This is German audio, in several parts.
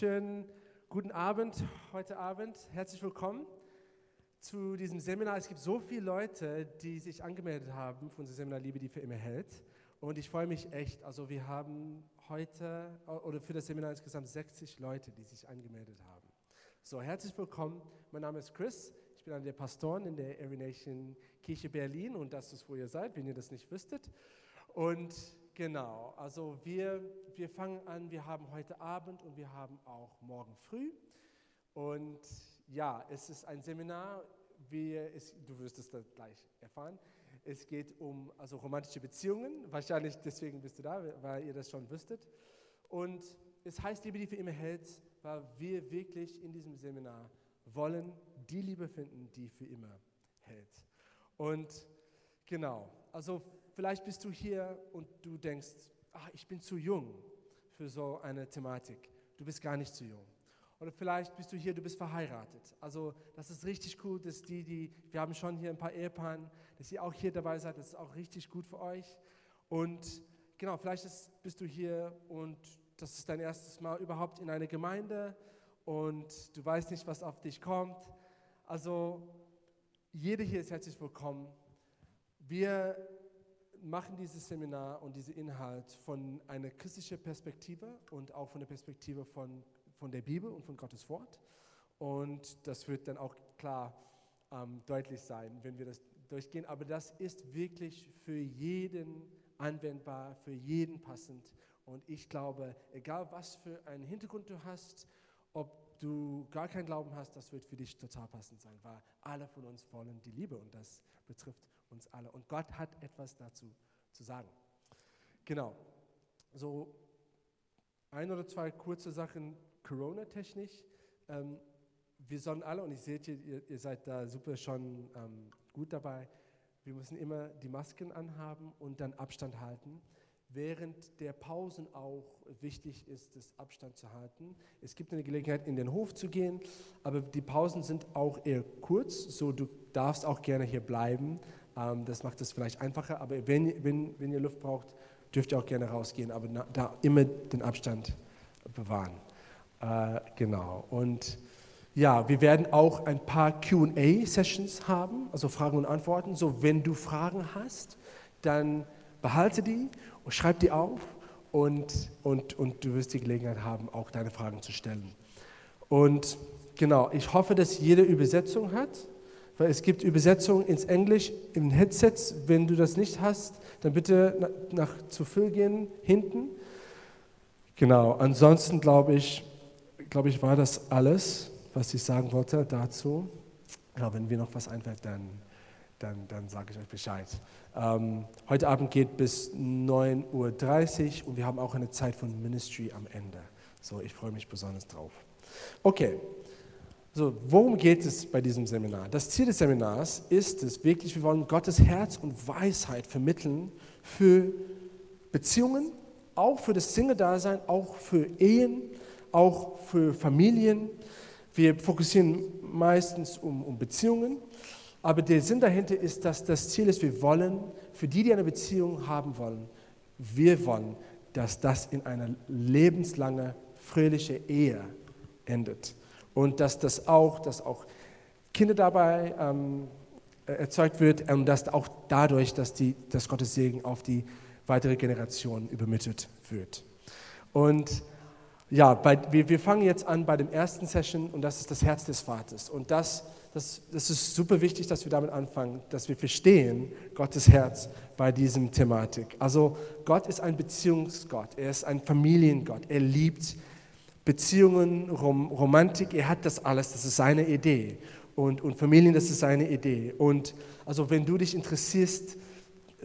Schönen guten Abend heute Abend. Herzlich willkommen zu diesem Seminar. Es gibt so viele Leute, die sich angemeldet haben für unser Seminar Liebe, die für immer hält. Und ich freue mich echt. Also wir haben heute oder für das Seminar insgesamt 60 Leute, die sich angemeldet haben. So, herzlich willkommen. Mein Name ist Chris. Ich bin einer der Pastoren in der Every Nation Kirche Berlin und das ist, wo ihr seid, wenn ihr das nicht wüsstet. Und Genau, also wir, wir fangen an, wir haben heute Abend und wir haben auch morgen früh. Und ja, es ist ein Seminar, wie es, du wirst es gleich erfahren. Es geht um also romantische Beziehungen, wahrscheinlich deswegen bist du da, weil ihr das schon wüsstet. Und es heißt Liebe, die für immer hält, weil wir wirklich in diesem Seminar wollen die Liebe finden, die für immer hält. Und genau, also Vielleicht bist du hier und du denkst, ach, ich bin zu jung für so eine Thematik. Du bist gar nicht zu jung. Oder vielleicht bist du hier, du bist verheiratet. Also das ist richtig cool, dass die, die, wir haben schon hier ein paar Ehepaaren, dass ihr auch hier dabei seid. Das ist auch richtig gut für euch. Und genau, vielleicht ist, bist du hier und das ist dein erstes Mal überhaupt in einer Gemeinde und du weißt nicht, was auf dich kommt. Also jeder hier ist herzlich willkommen. Wir machen dieses Seminar und diesen Inhalt von einer christlichen Perspektive und auch von der Perspektive von, von der Bibel und von Gottes Wort. Und das wird dann auch klar ähm, deutlich sein, wenn wir das durchgehen. Aber das ist wirklich für jeden anwendbar, für jeden passend. Und ich glaube, egal was für einen Hintergrund du hast, ob du gar keinen Glauben hast, das wird für dich total passend sein, weil alle von uns wollen die Liebe und das betrifft uns alle. Und Gott hat etwas dazu zu sagen. Genau. So ein oder zwei kurze Sachen Corona-technisch. Ähm, wir sollen alle, und ich sehe, ihr, ihr seid da super schon ähm, gut dabei, wir müssen immer die Masken anhaben und dann Abstand halten während der Pausen auch wichtig ist, das Abstand zu halten. Es gibt eine Gelegenheit, in den Hof zu gehen, aber die Pausen sind auch eher kurz, so du darfst auch gerne hier bleiben. Ähm, das macht es vielleicht einfacher, aber wenn, wenn, wenn ihr Luft braucht, dürft ihr auch gerne rausgehen, aber da immer den Abstand bewahren. Äh, genau. Und ja, wir werden auch ein paar QA-Sessions haben, also Fragen und Antworten. So, wenn du Fragen hast, dann behalte die und schreib die auf und, und, und du wirst die Gelegenheit haben, auch deine Fragen zu stellen. Und genau, ich hoffe, dass jede Übersetzung hat, weil es gibt Übersetzungen ins Englisch im Headset. Wenn du das nicht hast, dann bitte nach, nach zu Phil gehen, hinten. Genau, ansonsten glaube ich, glaube ich, war das alles, was ich sagen wollte dazu. Ja, wenn mir noch was einfällt, dann, dann, dann sage ich euch Bescheid. Ähm, heute Abend geht bis 9.30 Uhr und wir haben auch eine Zeit von Ministry am Ende. So, ich freue mich besonders drauf. Okay, so, worum geht es bei diesem Seminar? Das Ziel des Seminars ist es wirklich, wir wollen Gottes Herz und Weisheit vermitteln für Beziehungen, auch für das Single-Dasein, auch für Ehen, auch für Familien. Wir fokussieren meistens um, um Beziehungen aber der Sinn dahinter ist, dass das Ziel ist, wir wollen, für die, die eine Beziehung haben wollen, wir wollen, dass das in einer lebenslange, fröhliche Ehe endet. Und dass das auch, dass auch Kinder dabei ähm, erzeugt wird und dass auch dadurch, dass, die, dass Gottes Segen auf die weitere Generation übermittelt wird. Und ja, bei, wir, wir fangen jetzt an bei dem ersten Session und das ist das Herz des Vaters. Und das das, das ist super wichtig, dass wir damit anfangen, dass wir verstehen Gottes Herz bei diesem Thematik. Also Gott ist ein Beziehungsgott, er ist ein Familiengott, er liebt Beziehungen, Rom, Romantik, er hat das alles, das ist seine Idee. Und, und Familien, das ist seine Idee. Und also wenn du dich interessierst,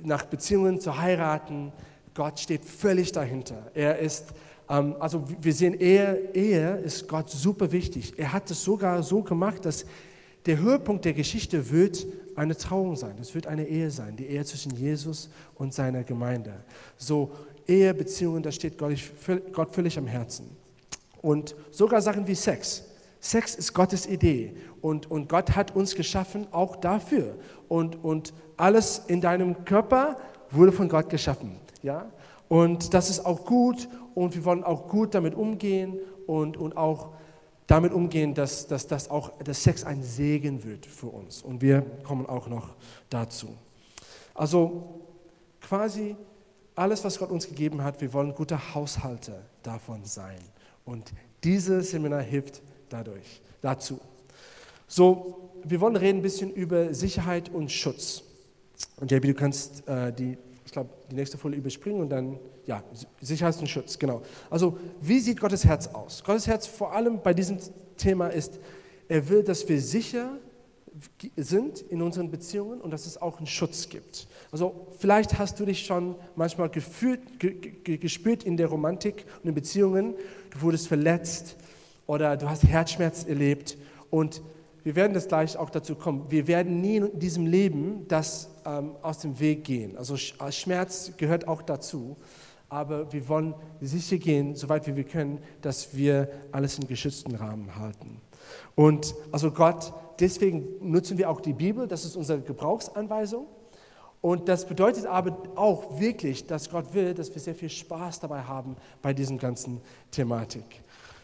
nach Beziehungen zu heiraten, Gott steht völlig dahinter. Er ist ähm, also wir sehen, Ehe, Ehe ist Gott super wichtig. Er hat es sogar so gemacht, dass der Höhepunkt der Geschichte wird eine Trauung sein. Es wird eine Ehe sein, die Ehe zwischen Jesus und seiner Gemeinde. So Ehebeziehungen, da steht Gott, Gott völlig am Herzen. Und sogar Sachen wie Sex. Sex ist Gottes Idee und, und Gott hat uns geschaffen auch dafür. Und, und alles in deinem Körper wurde von Gott geschaffen. Ja? Und das ist auch gut und wir wollen auch gut damit umgehen und, und auch damit umgehen, dass, dass, dass auch der Sex ein Segen wird für uns. Und wir kommen auch noch dazu. Also quasi alles, was Gott uns gegeben hat, wir wollen gute Haushalter davon sein. Und dieses Seminar hilft dadurch, dazu. So, wir wollen reden ein bisschen über Sicherheit und Schutz. Und JB, du kannst äh, die, ich glaube, die nächste Folie überspringen und dann, ja, Sicherheit und Schutz, genau. Also, wie sieht Gottes Herz aus? Gottes Herz vor allem bei diesem Thema ist, er will, dass wir sicher sind in unseren Beziehungen und dass es auch einen Schutz gibt. Also vielleicht hast du dich schon manchmal gefühlt, ge, gespürt in der Romantik und in Beziehungen, du wurdest verletzt oder du hast Herzschmerz erlebt und wir werden das gleich auch dazu kommen. Wir werden nie in diesem Leben das ähm, aus dem Weg gehen. Also äh, Schmerz gehört auch dazu. Aber wir wollen sicher gehen, soweit wir können, dass wir alles im geschützten Rahmen halten. Und also Gott, deswegen nutzen wir auch die Bibel, das ist unsere Gebrauchsanweisung. Und das bedeutet aber auch wirklich, dass Gott will, dass wir sehr viel Spaß dabei haben bei diesem ganzen Thematik.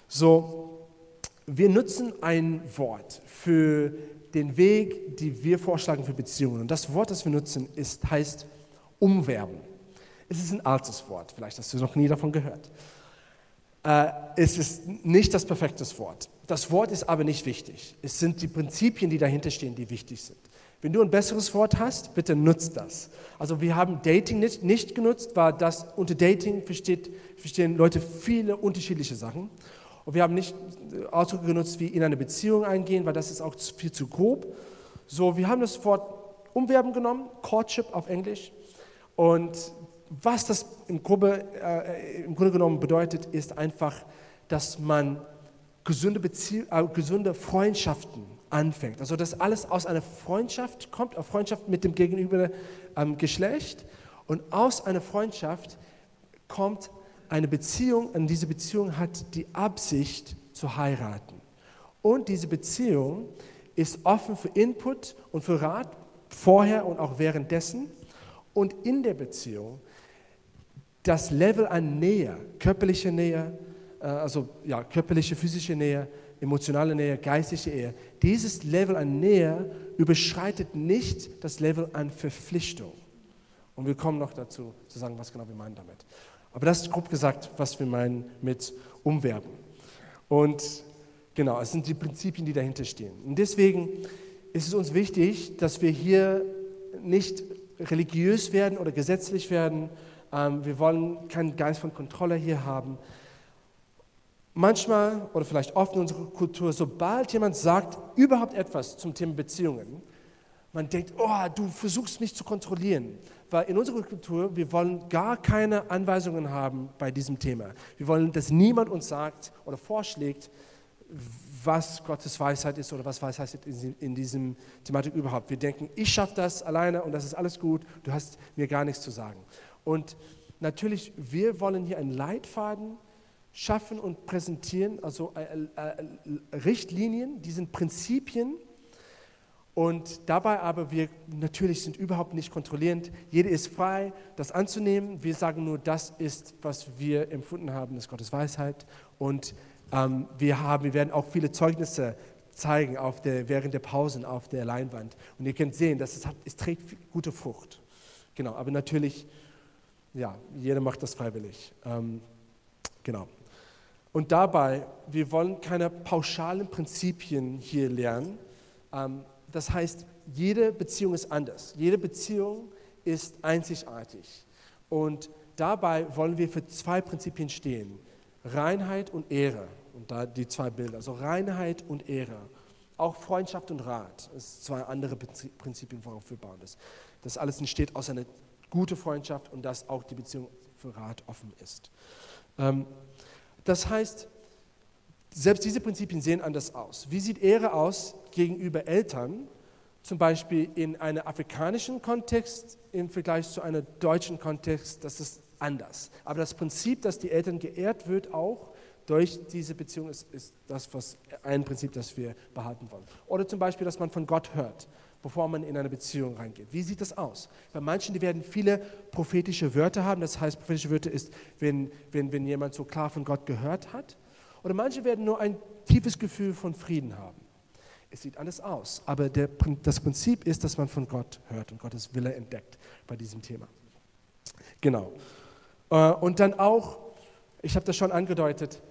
So, wir nutzen ein Wort für den Weg, den wir vorschlagen für Beziehungen. Und das Wort, das wir nutzen, ist, heißt umwerben. Es ist ein altes Wort, vielleicht hast du noch nie davon gehört. Äh, es ist nicht das perfekte Wort. Das Wort ist aber nicht wichtig. Es sind die Prinzipien, die dahinter stehen, die wichtig sind. Wenn du ein besseres Wort hast, bitte nutzt das. Also wir haben Dating nicht, nicht genutzt, weil das unter Dating versteht, verstehen Leute viele unterschiedliche Sachen. Und wir haben nicht Ausdrücke genutzt wie in eine Beziehung eingehen, weil das ist auch viel zu grob. So, wir haben das Wort umwerben genommen, Courtship auf Englisch. Und was das im, Gruppe, äh, im Grunde genommen bedeutet, ist einfach, dass man gesunde, Bezie äh, gesunde Freundschaften anfängt. Also dass alles aus einer Freundschaft kommt, eine Freundschaft mit dem gegenüber ähm, Geschlecht. Und aus einer Freundschaft kommt eine Beziehung, und diese Beziehung hat die Absicht zu heiraten. Und diese Beziehung ist offen für Input und für Rat, vorher und auch währenddessen. Und in der Beziehung das Level an Nähe, körperliche Nähe, äh, also ja, körperliche, physische Nähe, emotionale Nähe, geistige Nähe, dieses Level an Nähe überschreitet nicht das Level an Verpflichtung. Und wir kommen noch dazu, zu sagen, was genau wir meinen damit. Aber das ist grob gesagt, was wir meinen mit Umwerben. Und genau, es sind die Prinzipien, die dahinter stehen. Und deswegen ist es uns wichtig, dass wir hier nicht religiös werden oder gesetzlich werden. Ähm, wir wollen keinen Geist von Kontrolle hier haben. Manchmal oder vielleicht oft in unserer Kultur, sobald jemand sagt überhaupt etwas zum Thema Beziehungen, man denkt, oh, du versuchst mich zu kontrollieren weil in unserer Kultur, wir wollen gar keine Anweisungen haben bei diesem Thema. Wir wollen, dass niemand uns sagt oder vorschlägt, was Gottes Weisheit ist oder was Weisheit ist in diesem Thematik überhaupt. Wir denken, ich schaffe das alleine und das ist alles gut, du hast mir gar nichts zu sagen. Und natürlich, wir wollen hier einen Leitfaden schaffen und präsentieren, also äh, äh, Richtlinien, die sind Prinzipien, und dabei aber, wir natürlich sind überhaupt nicht kontrollierend. Jeder ist frei, das anzunehmen. Wir sagen nur, das ist, was wir empfunden haben, ist Gottes Weisheit. Und ähm, wir, haben, wir werden auch viele Zeugnisse zeigen auf der, während der Pausen auf der Leinwand. Und ihr könnt sehen, dass es, hat, es trägt gute Frucht. Genau, aber natürlich, ja, jeder macht das freiwillig. Ähm, genau. Und dabei, wir wollen keine pauschalen Prinzipien hier lernen. Ähm, das heißt, jede Beziehung ist anders. Jede Beziehung ist einzigartig. Und dabei wollen wir für zwei Prinzipien stehen. Reinheit und Ehre. Und da die zwei Bilder. Also Reinheit und Ehre. Auch Freundschaft und Rat. Das sind zwei andere Prinzipien, worauf wir bauen. Das, das alles entsteht aus einer guten Freundschaft und dass auch die Beziehung für Rat offen ist. Ähm, das heißt, selbst diese Prinzipien sehen anders aus. Wie sieht Ehre aus gegenüber Eltern, zum Beispiel in einem afrikanischen Kontext im Vergleich zu einem deutschen Kontext? Das ist anders. Aber das Prinzip, dass die Eltern geehrt wird, auch durch diese Beziehung, ist, ist das was, ein Prinzip, das wir behalten wollen. Oder zum Beispiel, dass man von Gott hört, bevor man in eine Beziehung reingeht. Wie sieht das aus? Bei manchen, die werden viele prophetische Wörter haben. Das heißt, prophetische Wörter ist, wenn, wenn, wenn jemand so klar von Gott gehört hat Oder manche werden nur ein tiefes Gefühl von Frieden haben. Es sieht anders aus, aber der, das Prinzip ist, dass man von Gott hört und Gottes Wille entdeckt bei diesem Thema. Genau. Äh, und dann auch, ich habe das schon angedeutet,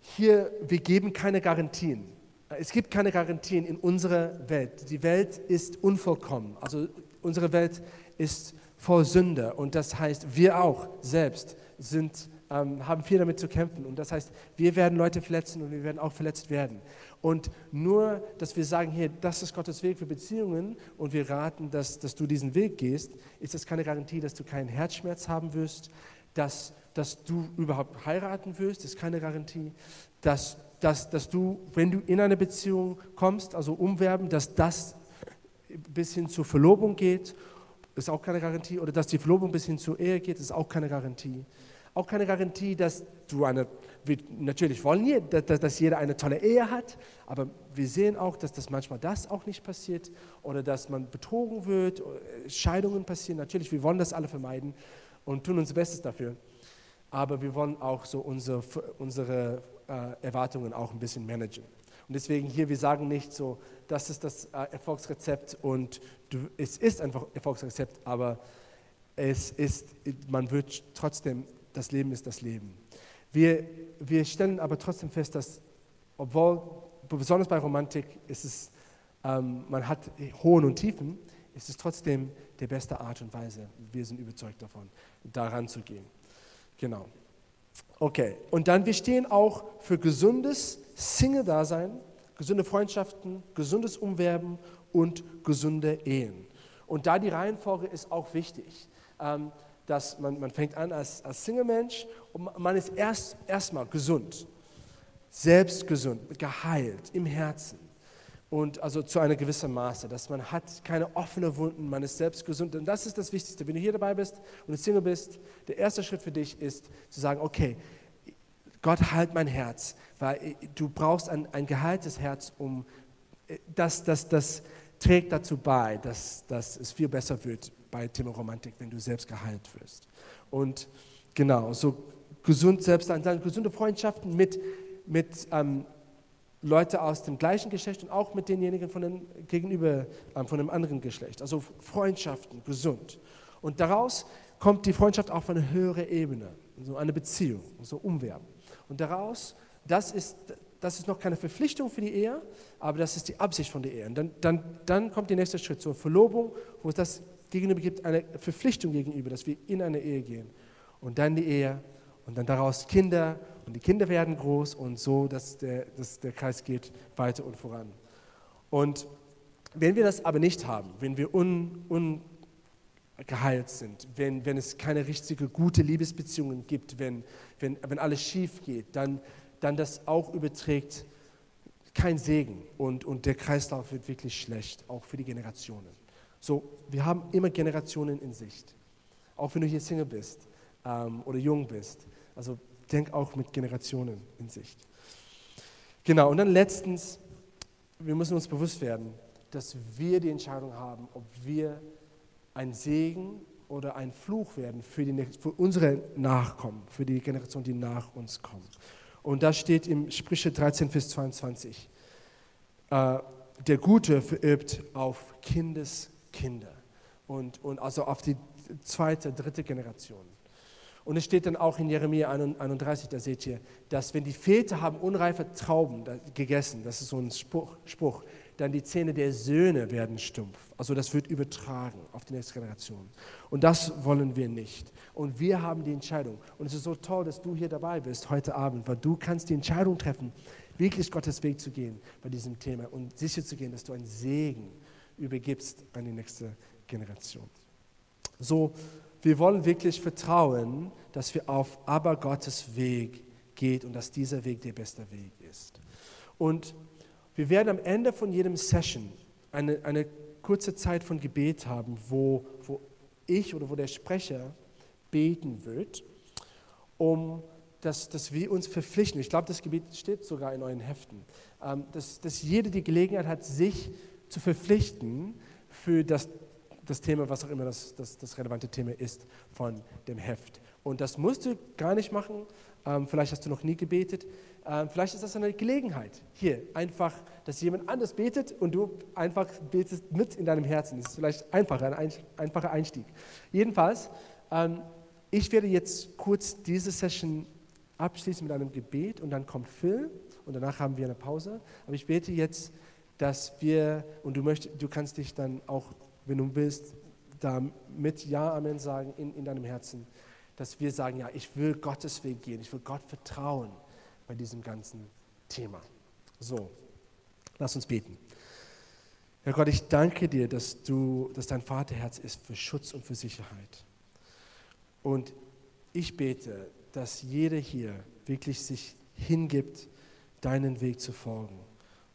hier, wir geben keine Garantien. Es gibt keine Garantien in unserer Welt. Die Welt ist unvollkommen. Also unsere Welt ist voll Sünde und das heißt, wir auch selbst sind, ähm, haben viel damit zu kämpfen. Und das heißt, wir werden Leute verletzen und wir werden auch verletzt werden. Und nur, dass wir sagen, hier, das ist Gottes Weg für Beziehungen und wir raten, dass, dass du diesen Weg gehst, ist das keine Garantie, dass du keinen Herzschmerz haben wirst, dass, dass du überhaupt heiraten wirst, ist keine Garantie, dass, dass, dass du, wenn du in eine Beziehung kommst, also umwerben, dass das bis hin zur Verlobung geht, ist auch keine Garantie, oder dass die Verlobung bis hin zur Ehe geht, ist auch keine Garantie. Auch keine Garantie, dass du eine, wir natürlich wollen wir, dass, dass jeder eine tolle Ehe hat, aber wir sehen auch, dass das manchmal das auch nicht passiert oder dass man betrogen wird, Scheidungen passieren. Natürlich, wir wollen das alle vermeiden und tun unser Bestes dafür. Aber wir wollen auch so unsere, unsere äh, Erwartungen auch ein bisschen managen. Und deswegen hier, wir sagen nicht so, das ist das äh, Erfolgsrezept und du, es ist einfach Erfolgsrezept, aber es ist, man wird trotzdem, das Leben ist das Leben. Wir, wir stellen aber trotzdem fest, dass, obwohl, besonders bei Romantik, ist es, ähm, man hat Hohen und Tiefen, ist es trotzdem die beste Art und Weise. Wir sind überzeugt davon, daran zu gehen. Genau. Okay, und dann, wir stehen auch für gesundes Single-Dasein, gesunde Freundschaften, gesundes Umwerben und gesunde Ehen. Und da die Reihenfolge ist auch wichtig. Ähm, dass man, man fängt an als, als Single-Mensch und man ist erst erstmal gesund, selbst gesund, geheilt im Herzen und also zu einem gewissen Maße, dass man hat keine offenen Wunden, man ist selbst gesund. Und das ist das Wichtigste. Wenn du hier dabei bist und du Single bist, der erste Schritt für dich ist zu sagen, okay, Gott heilt mein Herz, weil du brauchst ein, ein geheiltes Herz, um das, das, das trägt dazu bei, dass, dass es viel besser wird bei Thema Romantik, wenn du selbst geheilt wirst. Und genau, so gesund selbst sein, gesunde Freundschaften mit, mit ähm, Leute aus dem gleichen Geschlecht und auch mit denjenigen von den gegenüber ähm, von einem anderen Geschlecht. Also Freundschaften, gesund. Und daraus kommt die Freundschaft auf eine höhere Ebene, so eine Beziehung, so umwerben. Und daraus, das ist, das ist noch keine Verpflichtung für die Ehe, aber das ist die Absicht von der Ehe. Und dann, dann, dann kommt der nächste Schritt zur Verlobung, wo es das gegenüber gibt, eine Verpflichtung gegenüber, dass wir in eine Ehe gehen. Und dann die Ehe und dann daraus Kinder und die Kinder werden groß und so, dass der, dass der Kreis geht weiter und voran. Und wenn wir das aber nicht haben, wenn wir un, ungeheilt sind, wenn, wenn es keine richtige, gute Liebesbeziehungen gibt, wenn, wenn, wenn alles schief geht, dann, dann das auch überträgt kein Segen und, und der Kreislauf wird wirklich schlecht, auch für die Generationen. So, wir haben immer Generationen in Sicht. Auch wenn du hier Single bist ähm, oder jung bist. Also denk auch mit Generationen in Sicht. Genau, und dann letztens, wir müssen uns bewusst werden, dass wir die Entscheidung haben, ob wir ein Segen oder ein Fluch werden für, die, für unsere Nachkommen, für die Generation, die nach uns kommt. Und da steht im Sprüche 13, Vers 22, äh, der Gute verübt auf Kindeskinder und, und also auf die zweite, dritte Generation. Und es steht dann auch in Jeremia 31, da seht ihr, dass wenn die Väter haben unreife Trauben gegessen, das ist so ein Spruch, Spruch, dann die Zähne der Söhne werden stumpf. Also das wird übertragen auf die nächste Generation. Und das wollen wir nicht. Und wir haben die Entscheidung. Und es ist so toll, dass du hier dabei bist heute Abend, weil du kannst die Entscheidung treffen, wirklich Gottes Weg zu gehen bei diesem Thema und sicher zu gehen, dass du einen Segen übergibst an die nächste Generation. So wir wollen wirklich vertrauen, dass wir auf aber Gottes Weg geht und dass dieser Weg der beste Weg ist. Und wir werden am Ende von jedem Session eine, eine kurze Zeit von Gebet haben, wo, wo ich oder wo der Sprecher beten wird, um dass, dass wir uns verpflichten. Ich glaube, das Gebet steht sogar in euren Heften, ähm, dass, dass jeder die Gelegenheit hat, sich zu verpflichten für das das Thema, was auch immer das, das, das relevante Thema ist von dem Heft. Und das musst du gar nicht machen, Ähm, vielleicht hast du noch nie gebetet. Ähm, vielleicht ist das eine Gelegenheit. Hier, einfach, dass jemand anders betet und du einfach betest mit in deinem Herzen. Das ist vielleicht einfacher, ein einfacher Einstieg. Jedenfalls, ähm, ich werde jetzt kurz diese Session abschließen mit einem Gebet und dann kommt Phil und danach haben wir eine Pause. Aber ich bete jetzt, dass wir, und du, möchtest, du kannst dich dann auch, wenn du willst, da mit Ja, Amen sagen in, in deinem Herzen, dass wir sagen, ja, ich will Gottes Weg gehen, ich will Gott vertrauen bei diesem ganzen Thema. So, lass uns beten. Herr Gott, ich danke dir, dass du, dass dein Vaterherz ist für Schutz und für Sicherheit. Und ich bete, dass jeder hier wirklich sich hingibt, deinen Weg zu folgen,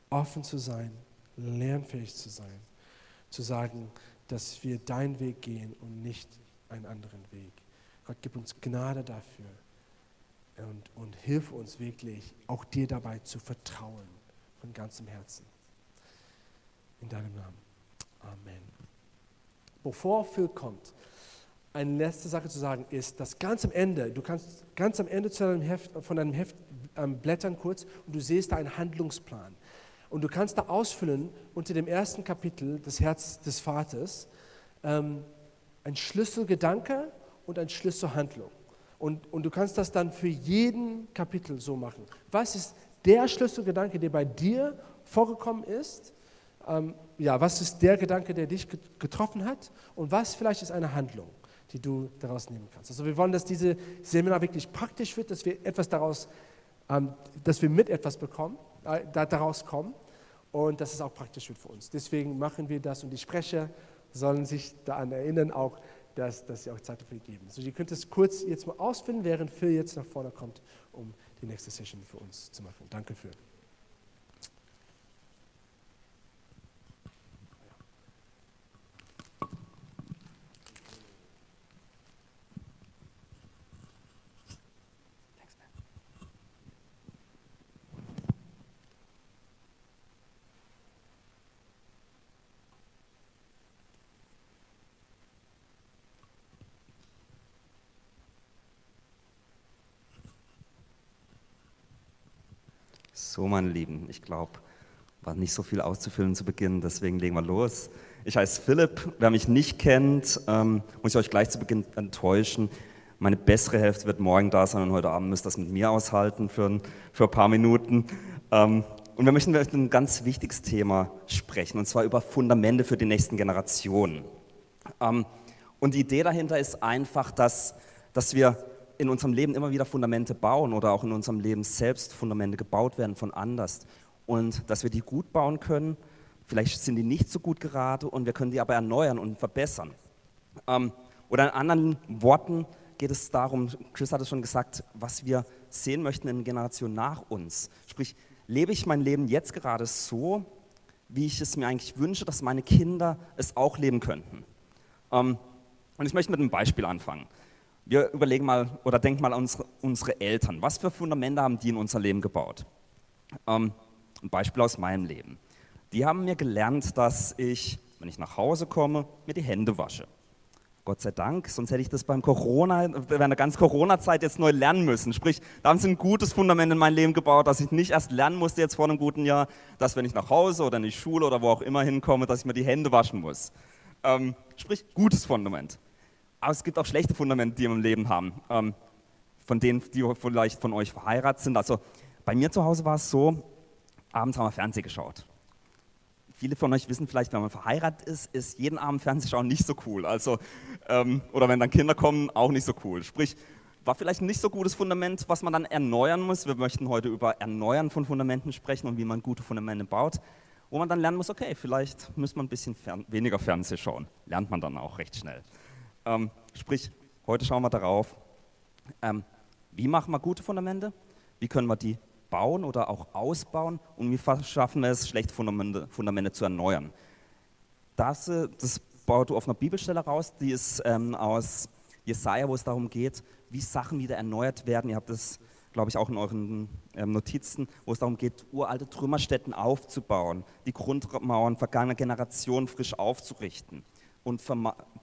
offen zu sein, lernfähig zu sein, zu sagen, dass wir deinen Weg gehen und nicht einen anderen Weg. Gott, gib uns Gnade dafür und, und hilf uns wirklich, auch dir dabei zu vertrauen, von ganzem Herzen. In deinem Namen. Amen. Bevor Phil kommt, eine letzte Sache zu sagen ist, dass ganz am Ende, du kannst ganz am Ende deinem Heft, von deinem Heft ähm, blättern kurz und du siehst da einen Handlungsplan. Und du kannst da ausfüllen unter dem ersten Kapitel, das Herz des Vaters, ähm, ein Schlüsselgedanke und ein Schlüsselhandlung. Und, und du kannst das dann für jeden Kapitel so machen. Was ist der Schlüsselgedanke, der bei dir vorgekommen ist? Ähm, ja, was ist der Gedanke, der dich getroffen hat? Und was vielleicht ist eine Handlung? die du daraus nehmen kannst. Also wir wollen, dass diese Seminar wirklich praktisch wird, dass wir etwas daraus, ähm, dass wir mit etwas bekommen, äh, daraus kommen und dass es auch praktisch wird für uns. Deswegen machen wir das und die Sprecher sollen sich daran erinnern, auch, dass, dass sie auch Zeit dafür geben. Also ihr könnt es kurz jetzt mal ausfinden, während Phil jetzt nach vorne kommt, um die nächste Session für uns zu machen. Danke für. So, meine Lieben, ich glaube, war nicht so viel auszufüllen zu Beginn, deswegen legen wir los. Ich heiße Philipp, wer mich nicht kennt, ähm, muss ich euch gleich zu Beginn enttäuschen. Meine bessere Hälfte wird morgen da sein und heute Abend müsst ihr das mit mir aushalten für ein, für ein paar Minuten. Ähm, und wir möchten über ein ganz wichtiges Thema sprechen, und zwar über Fundamente für die nächsten Generationen. Ähm, und die Idee dahinter ist einfach, dass, dass wir in unserem Leben immer wieder Fundamente bauen oder auch in unserem Leben selbst Fundamente gebaut werden von anders. Und dass wir die gut bauen können, vielleicht sind die nicht so gut gerade und wir können die aber erneuern und verbessern. Ähm, oder in anderen Worten geht es darum, Chris hat es schon gesagt, was wir sehen möchten in Generationen nach uns. Sprich, lebe ich mein Leben jetzt gerade so, wie ich es mir eigentlich wünsche, dass meine Kinder es auch leben könnten. Ähm, und ich möchte mit einem Beispiel anfangen. Wir überlegen mal oder denken mal an unsere, unsere Eltern. Was für Fundamente haben die in unser Leben gebaut? Ähm, ein Beispiel aus meinem Leben. Die haben mir gelernt, dass ich, wenn ich nach Hause komme, mir die Hände wasche. Gott sei Dank, sonst hätte ich das beim Corona, während der ganzen Corona-Zeit jetzt neu lernen müssen. Sprich, da haben sie ein gutes Fundament in mein Leben gebaut, dass ich nicht erst lernen musste jetzt vor einem guten Jahr, dass wenn ich nach Hause oder in die Schule oder wo auch immer hinkomme, dass ich mir die Hände waschen muss. Ähm, sprich, gutes Fundament. Aber es gibt auch schlechte Fundamente, die wir im Leben haben, ähm, von denen, die vielleicht von euch verheiratet sind. Also bei mir zu Hause war es so, abends haben wir Fernsehen geschaut. Viele von euch wissen vielleicht, wenn man verheiratet ist, ist jeden Abend Fernsehschauen nicht so cool. Also, ähm, oder wenn dann Kinder kommen, auch nicht so cool. Sprich, war vielleicht ein nicht so gutes Fundament, was man dann erneuern muss. Wir möchten heute über Erneuern von Fundamenten sprechen und wie man gute Fundamente baut. Wo man dann lernen muss, okay, vielleicht muss man ein bisschen fern weniger Fernsehen schauen. Lernt man dann auch recht schnell. Ähm, sprich, heute schauen wir darauf, ähm, wie machen wir gute Fundamente, wie können wir die bauen oder auch ausbauen und wie schaffen wir es, schlechte Fundamente, Fundamente zu erneuern. Das, äh, das baut du auf einer Bibelstelle raus, die ist ähm, aus Jesaja, wo es darum geht, wie Sachen wieder erneuert werden. Ihr habt das, glaube ich, auch in euren ähm, Notizen, wo es darum geht, uralte Trümmerstätten aufzubauen, die Grundmauern vergangener Generationen frisch aufzurichten und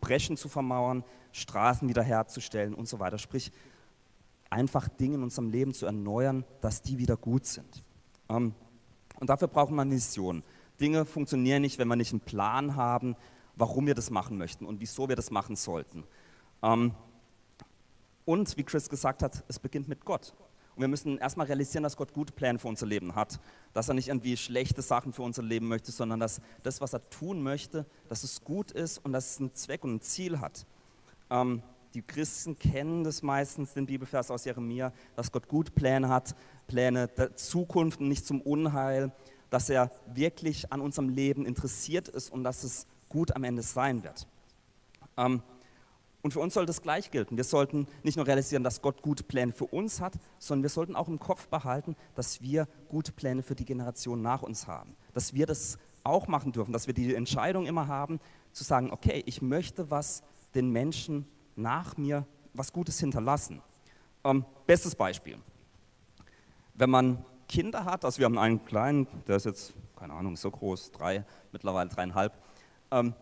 Breschen zu vermauern, Straßen wiederherzustellen und so weiter. Sprich, einfach Dinge in unserem Leben zu erneuern, dass die wieder gut sind. Ähm, und dafür brauchen wir eine Vision. Dinge funktionieren nicht, wenn wir nicht einen Plan haben, warum wir das machen möchten und wieso wir das machen sollten. Ähm, und wie Chris gesagt hat, es beginnt mit Gott. Wir müssen erstmal realisieren, dass Gott gute Pläne für unser Leben hat. Dass er nicht irgendwie schlechte Sachen für unser Leben möchte, sondern dass das, was er tun möchte, dass es gut ist und dass es einen Zweck und ein Ziel hat. Ähm, die Christen kennen das meistens, den Bibelvers aus Jeremia, dass Gott gute Pläne hat, Pläne der Zukunft und nicht zum Unheil, dass er wirklich an unserem Leben interessiert ist und dass es gut am Ende sein wird. Ähm, und für uns soll das gleich gelten. Wir sollten nicht nur realisieren, dass Gott gute Pläne für uns hat, sondern wir sollten auch im Kopf behalten, dass wir gute Pläne für die Generation nach uns haben. Dass wir das auch machen dürfen, dass wir die Entscheidung immer haben, zu sagen, okay, ich möchte was den Menschen nach mir, was Gutes hinterlassen. Ähm, bestes Beispiel. Wenn man Kinder hat, also wir haben einen kleinen, der ist jetzt, keine Ahnung, so groß, drei, mittlerweile dreieinhalb. Ähm,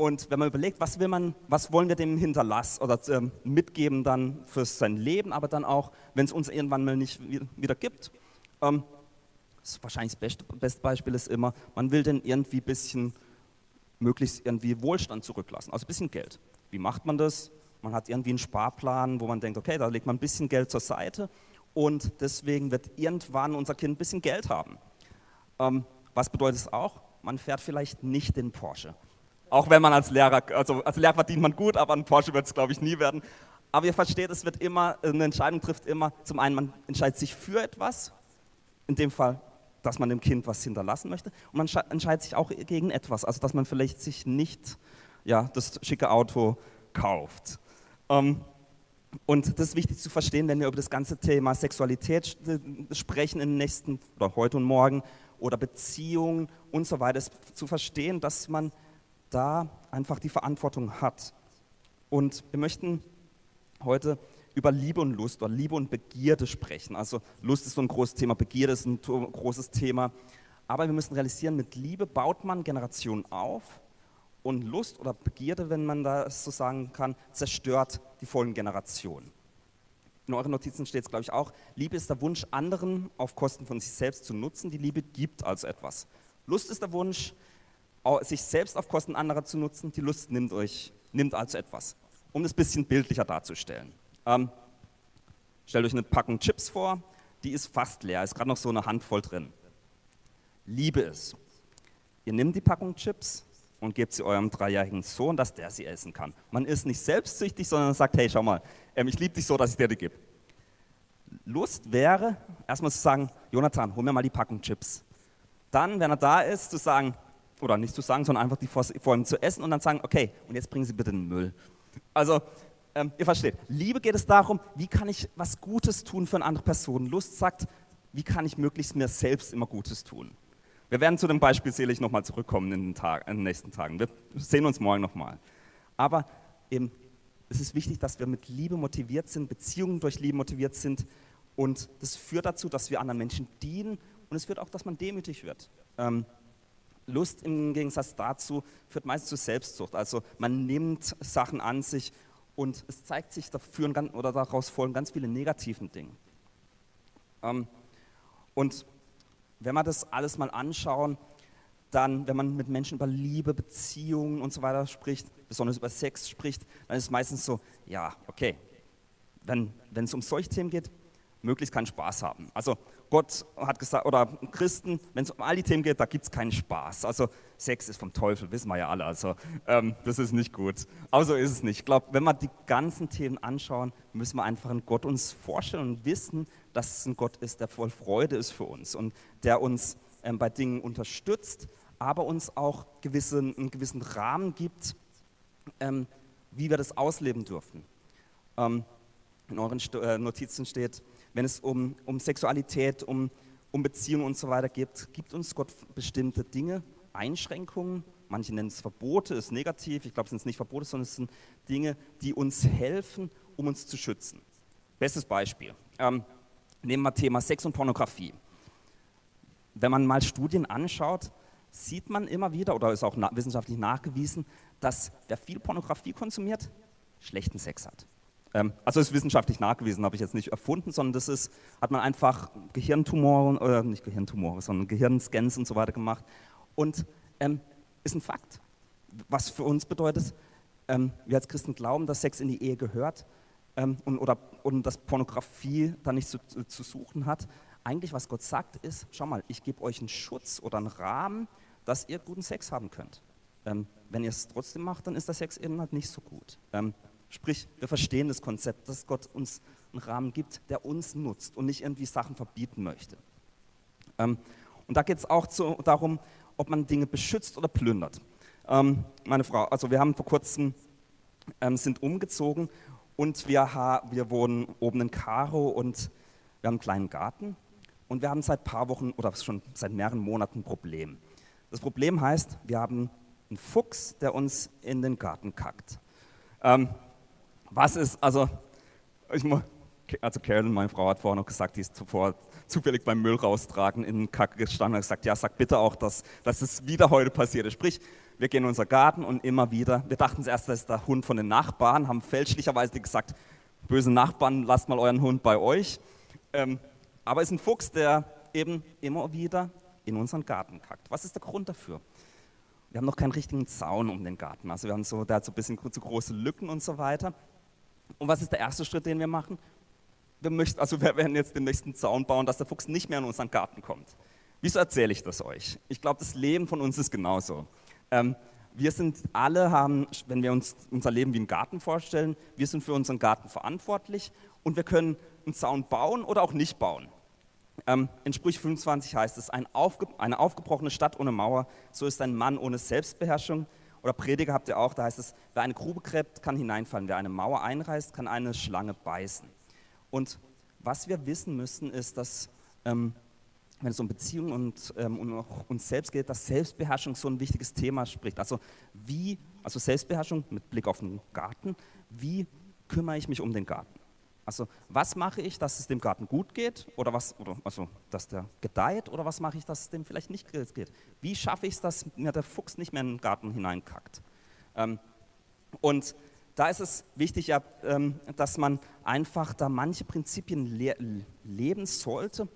und wenn man überlegt, was will man, was wollen wir dem hinterlassen oder äh, mitgeben dann für sein Leben, aber dann auch, wenn es uns irgendwann mal nicht wieder gibt. Ähm, das wahrscheinlich das beste, beste Beispiel ist immer, man will denn irgendwie ein bisschen, möglichst irgendwie Wohlstand zurücklassen, also ein bisschen Geld. Wie macht man das? Man hat irgendwie einen Sparplan, wo man denkt, okay, da legt man ein bisschen Geld zur Seite und deswegen wird irgendwann unser Kind ein bisschen Geld haben. Ähm, was bedeutet es auch? Man fährt vielleicht nicht den Porsche. Auch wenn man als Lehrer, also als Lehrer verdient man gut, aber ein Porsche wird es, glaube ich, nie werden. Aber ihr versteht, es wird immer, eine Entscheidung trifft immer, zum einen, man entscheidet sich für etwas, in dem Fall, dass man dem Kind was hinterlassen möchte, und man entscheidet sich auch gegen etwas, also dass man vielleicht sich nicht ja, das schicke Auto kauft. Ähm, und das ist wichtig zu verstehen, wenn wir über das ganze Thema Sexualität sprechen in den nächsten oder heute und morgen oder Beziehungen und so weiter, zu verstehen, dass man da einfach die Verantwortung hat. Und wir möchten heute über Liebe und Lust oder Liebe und Begierde sprechen. Also Lust ist so ein großes Thema, Begierde ist ein großes Thema. Aber wir müssen realisieren, mit Liebe baut man Generationen auf und Lust oder Begierde, wenn man das so sagen kann, zerstört die folgenden Generationen. In euren Notizen steht es, glaube ich, auch, Liebe ist der Wunsch, anderen auf Kosten von sich selbst zu nutzen. Die Liebe gibt also etwas. Lust ist der Wunsch, sich selbst auf Kosten anderer zu nutzen, die Lust nimmt euch, nimmt also etwas. Um das ein bisschen bildlicher darzustellen. Ähm, stellt euch eine Packung Chips vor, die ist fast leer, ist gerade noch so eine Handvoll drin. Liebe es. Ihr nehmt die Packung Chips und gebt sie eurem dreijährigen Sohn, dass der sie essen kann. Man ist nicht selbstsüchtig, sondern sagt, hey, schau mal, ähm, ich liebe dich so, dass ich dir die gebe. Lust wäre, erstmal zu sagen, Jonathan, hol mir mal die Packung Chips. Dann, wenn er da ist, zu sagen, oder nicht zu sagen, sondern einfach die vor, vor ihm zu essen und dann sagen, okay, und jetzt bringen Sie bitte den Müll. Also, ähm, ihr versteht, Liebe geht es darum, wie kann ich was Gutes tun für eine andere Person. Lust sagt, wie kann ich möglichst mir selbst immer Gutes tun. Wir werden zu dem Beispiel selig nochmal zurückkommen in den, Tag, in den nächsten Tagen. Wir sehen uns morgen nochmal. Aber eben, es ist wichtig, dass wir mit Liebe motiviert sind, Beziehungen durch Liebe motiviert sind. Und das führt dazu, dass wir anderen Menschen dienen und es führt auch, dass man demütig wird. Ähm, Lust im Gegensatz dazu führt meist zu Selbstsucht. Also man nimmt Sachen an sich und es zeigt sich dafür oder daraus folgen ganz viele negativen Dinge. Ähm, und wenn wir das alles mal anschauen, dann, wenn man mit Menschen über Liebe, Beziehungen und so weiter spricht, besonders über Sex spricht, dann ist es meistens so, ja, okay, wenn, wenn es um solche Themen geht, möglichst keinen Spaß haben. Also Gott hat gesagt, oder Christen, wenn es um all die Themen geht, da gibt es keinen Spaß. Also Sex ist vom Teufel, wissen wir ja alle. Also ähm, das ist nicht gut. Aber so ist es nicht. Ich glaube, wenn wir die ganzen Themen anschauen, müssen wir einfach einen Gott uns vorstellen und wissen, dass es ein Gott ist, der voll Freude ist für uns und der uns ähm, bei Dingen unterstützt, aber uns auch gewisse, einen gewissen Rahmen gibt, ähm, wie wir das ausleben dürfen. Ähm, in euren äh, Notizen steht, wenn es um, um Sexualität, um, um Beziehungen und so weiter geht, gibt uns Gott bestimmte Dinge, Einschränkungen, manche nennen es Verbote, ist negativ, ich glaube, es sind nicht Verbote, sondern es sind Dinge, die uns helfen, um uns zu schützen. Bestes Beispiel, ähm, nehmen wir Thema Sex und Pornografie. Wenn man mal Studien anschaut, sieht man immer wieder, oder ist auch wissenschaftlich nachgewiesen, dass wer viel Pornografie konsumiert, schlechten Sex hat. Ähm, also ist wissenschaftlich nachgewiesen, habe ich jetzt nicht erfunden, sondern das ist, hat man einfach Gehirntumoren, oder nicht Gehirntumore, sondern Gehirnscans und so weiter gemacht. Und ähm, ist ein Fakt. Was für uns bedeutet, ähm, wir als Christen glauben, dass Sex in die Ehe gehört ähm, und, oder, und dass Pornografie da nicht zu, zu suchen hat. Eigentlich, was Gott sagt, ist, schau mal, ich gebe euch einen Schutz oder einen Rahmen, dass ihr guten Sex haben könnt. Ähm, wenn ihr es trotzdem macht, dann ist der Sex eben halt nicht so gut. Sprich, wir verstehen das Konzept, dass Gott uns einen Rahmen gibt, der uns nutzt und nicht irgendwie Sachen verbieten möchte. Ähm, und da geht es auch zu, darum, ob man Dinge beschützt oder plündert. Ähm, meine Frau, also wir haben vor kurzem ähm, sind umgezogen und wir, ha, wir wohnen oben in Karo und wir haben einen kleinen Garten und wir haben seit ein paar Wochen oder schon seit mehreren Monaten ein Problem. Das Problem heißt, wir haben einen Fuchs, der uns in den Garten kackt. Ähm, was ist, also, ich, also Carolyn, meine Frau, hat vorher noch gesagt, die ist zuvor zufällig beim Müll raustragen in den Kacke gestanden und gesagt, ja, sag bitte auch, dass, dass es wieder heute passiert ist. Sprich, wir gehen in unseren Garten und immer wieder, wir dachten zuerst, das ist der Hund von den Nachbarn, haben fälschlicherweise gesagt, böse Nachbarn, lasst mal euren Hund bei euch. Ähm, aber es ist ein Fuchs, der eben immer wieder in unseren Garten kackt. Was ist der Grund dafür? Wir haben noch keinen richtigen Zaun um den Garten. Also wir haben so, der hat so ein bisschen zu große Lücken und so weiter. Und was ist der erste Schritt, den wir machen? Wir möchten, also wir werden jetzt den nächsten Zaun bauen, dass der Fuchs nicht mehr in unseren Garten kommt. Wieso erzähle ich das euch? Ich glaube, das Leben von uns ist genauso. Ähm, wir sind alle haben, wenn wir uns unser Leben wie einen Garten vorstellen, wir sind für unseren Garten verantwortlich und wir können einen Zaun bauen oder auch nicht bauen. Ähm, in Sprüch 25 heißt es, eine aufgebrochene Stadt ohne Mauer, so ist ein Mann ohne Selbstbeherrschung. Oder Prediger habt ihr auch, da heißt es, wer eine Grube gräbt, kann hineinfallen, wer eine Mauer einreißt, kann eine Schlange beißen. Und was wir wissen müssen, ist, dass ähm, wenn es um Beziehungen und ähm, um uns selbst geht, dass Selbstbeherrschung so ein wichtiges Thema spricht. Also wie, also Selbstbeherrschung mit Blick auf den Garten, wie kümmere ich mich um den Garten? Also was mache ich, dass es dem Garten gut geht oder was, oder, also dass der gedeiht oder was mache ich, dass es dem vielleicht nicht geht? Wie schaffe ich es, dass mir der Fuchs nicht mehr in den Garten hineinkackt? Ähm, und da ist es wichtig, ja, ähm, dass man einfach da manche Prinzipien le leben sollte,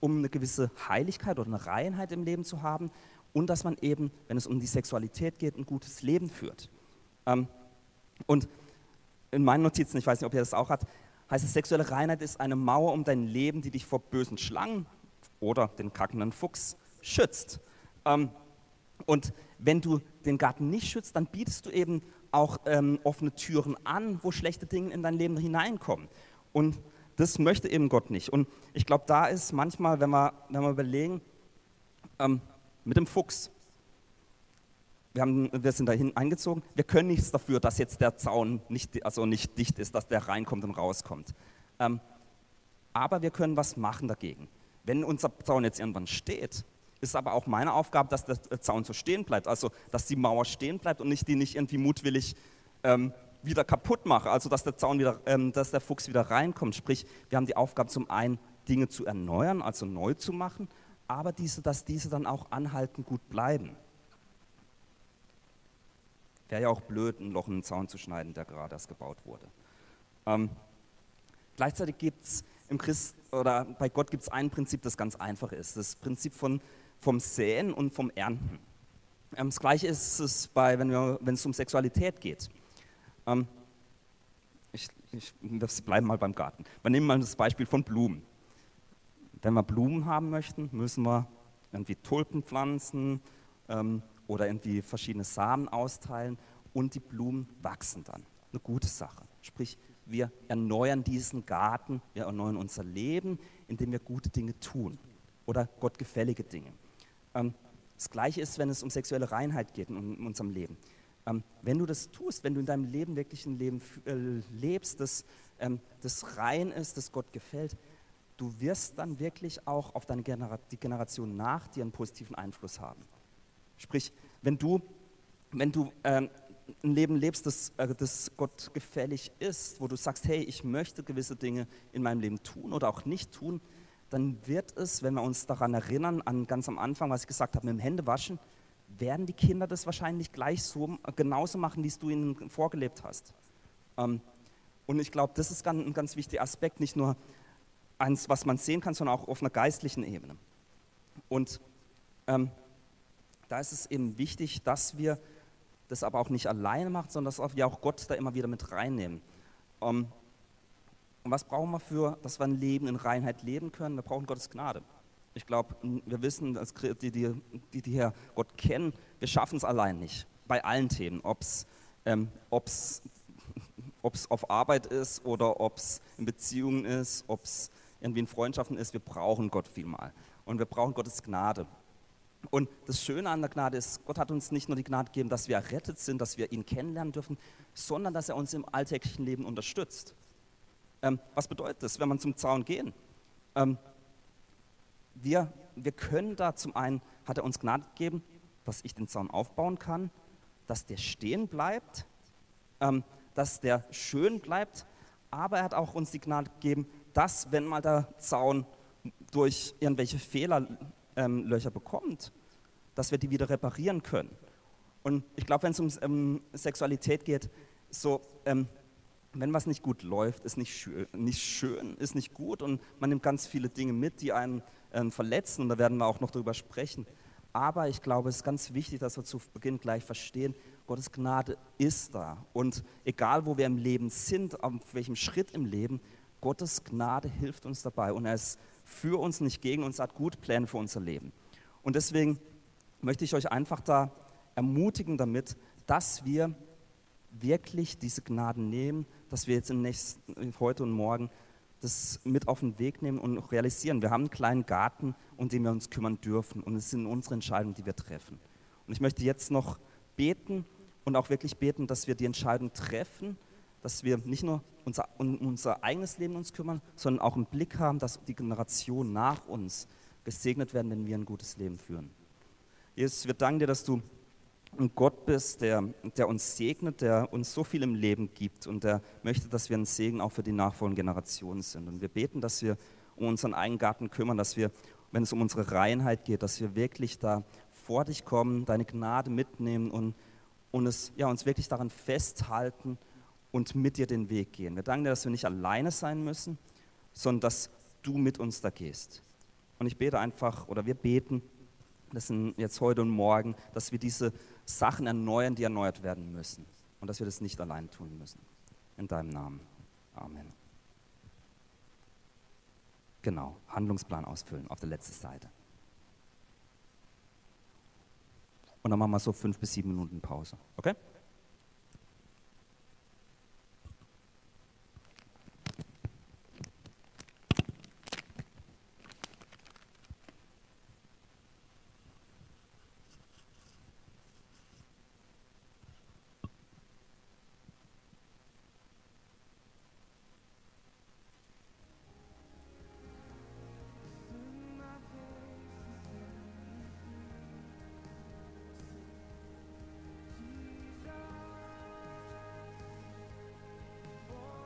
um eine gewisse Heiligkeit oder eine Reinheit im Leben zu haben und dass man eben, wenn es um die Sexualität geht, ein gutes Leben führt. Ähm, und in meinen Notizen, ich weiß nicht, ob ihr das auch habt, heißt es, sexuelle Reinheit ist eine Mauer um dein Leben, die dich vor bösen Schlangen oder den kackenden Fuchs schützt. Ähm, und wenn du den Garten nicht schützt, dann bietest du eben auch ähm, offene Türen an, wo schlechte Dinge in dein Leben hineinkommen. Und das möchte eben Gott nicht. Und ich glaube, da ist manchmal, wenn wir, wenn wir überlegen, ähm, mit dem Fuchs, wir, haben, wir sind dahin eingezogen, wir können nichts dafür, dass jetzt der Zaun nicht, also nicht dicht ist, dass der reinkommt und rauskommt. Ähm, aber wir können was machen dagegen. Wenn unser Zaun jetzt irgendwann steht, ist aber auch meine Aufgabe, dass der Zaun so stehen bleibt, also dass die Mauer stehen bleibt und nicht die nicht irgendwie mutwillig ähm, wieder kaputt mache, also dass der Zaun wieder, ähm, dass der Fuchs wieder reinkommt. Sprich, wir haben die Aufgabe zum einen Dinge zu erneuern, also neu zu machen, aber diese, dass diese dann auch anhalten gut bleiben. Wäre ja auch blöd, ein Loch in den Zaun zu schneiden, der gerade erst gebaut wurde. Ähm, gleichzeitig gibt es im Christ oder bei Gott gibt es ein Prinzip, das ganz einfach ist. Das Prinzip von, vom Säen und vom Ernten. Ähm, das gleiche ist es bei, wenn, es um Sexualität geht. Ähm, ich, ich, wir bleiben mal beim Garten. Wir nehmen mal das Beispiel von Blumen. Wenn wir Blumen haben möchten, müssen wir irgendwie Tulpen pflanzen ähm, oder irgendwie verschiedene Samen austeilen und die Blumen wachsen dann. Eine gute Sache. Sprich, wir erneuern diesen Garten, wir erneuern unser Leben, indem wir gute Dinge tun oder gottgefällige Dinge. Ähm, das Gleiche ist, wenn es um sexuelle Reinheit geht in unserem Leben. Ähm, wenn du das tust, wenn du in deinem Leben wirklich ein Leben äh, lebst, das, ähm, das rein ist, das Gott gefällt, du wirst dann wirklich auch auf deine Genera die Generation nach dir einen positiven Einfluss haben. Sprich, wenn du, wenn du ähm, ein Leben lebst, das, äh, das Gott gefällig ist, wo du sagst, hey, ich möchte gewisse Dinge in meinem Leben tun oder auch nicht tun, dann wird es, wenn wir uns daran erinnern, an ganz am Anfang, was ich gesagt habe, mit dem Händewaschen, werden die Kinder das wahrscheinlich gleich so, genauso machen, wie es du ihnen vorgelebt hast. Ähm, Und ich glaube, das ist ein ganz wichtiger Aspekt, nicht nur eins, was man sehen kann, sondern auch auf einer geistlichen Ebene. Und ähm, da ist es eben wichtig, dass wir das aber auch nicht alleine machen, sondern dass wir auch Gott da immer wieder mit reinnehmen. Ähm, und was brauchen wir für, dass wir ein Leben in Reinheit leben können? Wir brauchen Gottes Gnade. Ich glaube, wir wissen, die, die, die, die hier Gott kennen, wir schaffen es allein nicht. Bei allen Themen, ob es ähm, auf Arbeit ist oder ob es in Beziehungen ist, ob es irgendwie in Freundschaften ist, wir brauchen Gott vielmal. Und wir brauchen Gottes Gnade. Und das Schöne an der Gnade ist, Gott hat uns nicht nur die Gnade gegeben, dass wir errettet sind, dass wir ihn kennenlernen dürfen, sondern dass er uns im alltäglichen Leben unterstützt. Ähm, was bedeutet das, wenn man zum Zaun gehen? Ähm, wir, wir können da zum einen, hat er uns Gnade gegeben, dass ich den Zaun aufbauen kann, dass der stehen bleibt, ähm, dass der schön bleibt, aber er hat auch uns die Gnade gegeben, dass, wenn mal der Zaun durch irgendwelche Fehlerlöcher ähm, bekommt, dass wir die wieder reparieren können. Und ich glaube, wenn es um ähm, Sexualität geht, so, ähm, wenn was nicht gut läuft, ist nicht schön, nicht schön, ist nicht gut und man nimmt ganz viele Dinge mit, die einen ähm, verletzen und da werden wir auch noch darüber sprechen. Aber ich glaube, es ist ganz wichtig, dass wir zu Beginn gleich verstehen, Gottes Gnade ist da. Und egal, wo wir im Leben sind, auf welchem Schritt im Leben, Gottes Gnade hilft uns dabei und er ist für uns, nicht gegen uns, hat gute Pläne für unser Leben. Und deswegen möchte ich euch einfach da ermutigen damit, dass wir wirklich diese Gnaden nehmen, dass wir jetzt im nächsten, heute und morgen das mit auf den Weg nehmen und realisieren. Wir haben einen kleinen Garten, um den wir uns kümmern dürfen und es sind unsere Entscheidungen, die wir treffen. Und ich möchte jetzt noch beten und auch wirklich beten, dass wir die Entscheidung treffen, dass wir nicht nur unser, um unser eigenes Leben uns kümmern, sondern auch im Blick haben, dass die Generationen nach uns gesegnet werden, wenn wir ein gutes Leben führen. Jesus, wir danken dir, dass du ein Gott bist, der, der uns segnet, der uns so viel im Leben gibt und der möchte, dass wir ein Segen auch für die nachfolgenden Generationen sind. Und wir beten, dass wir um unseren eigenen Garten kümmern, dass wir, wenn es um unsere Reinheit geht, dass wir wirklich da vor dich kommen, deine Gnade mitnehmen und, und es, ja, uns wirklich daran festhalten und mit dir den Weg gehen. Wir danken dir, dass wir nicht alleine sein müssen, sondern dass du mit uns da gehst. Und ich bete einfach, oder wir beten, das sind jetzt heute und morgen, dass wir diese Sachen erneuern, die erneuert werden müssen. Und dass wir das nicht allein tun müssen. In deinem Namen. Amen. Genau, Handlungsplan ausfüllen auf der letzten Seite. Und dann machen wir so fünf bis sieben Minuten Pause. Okay?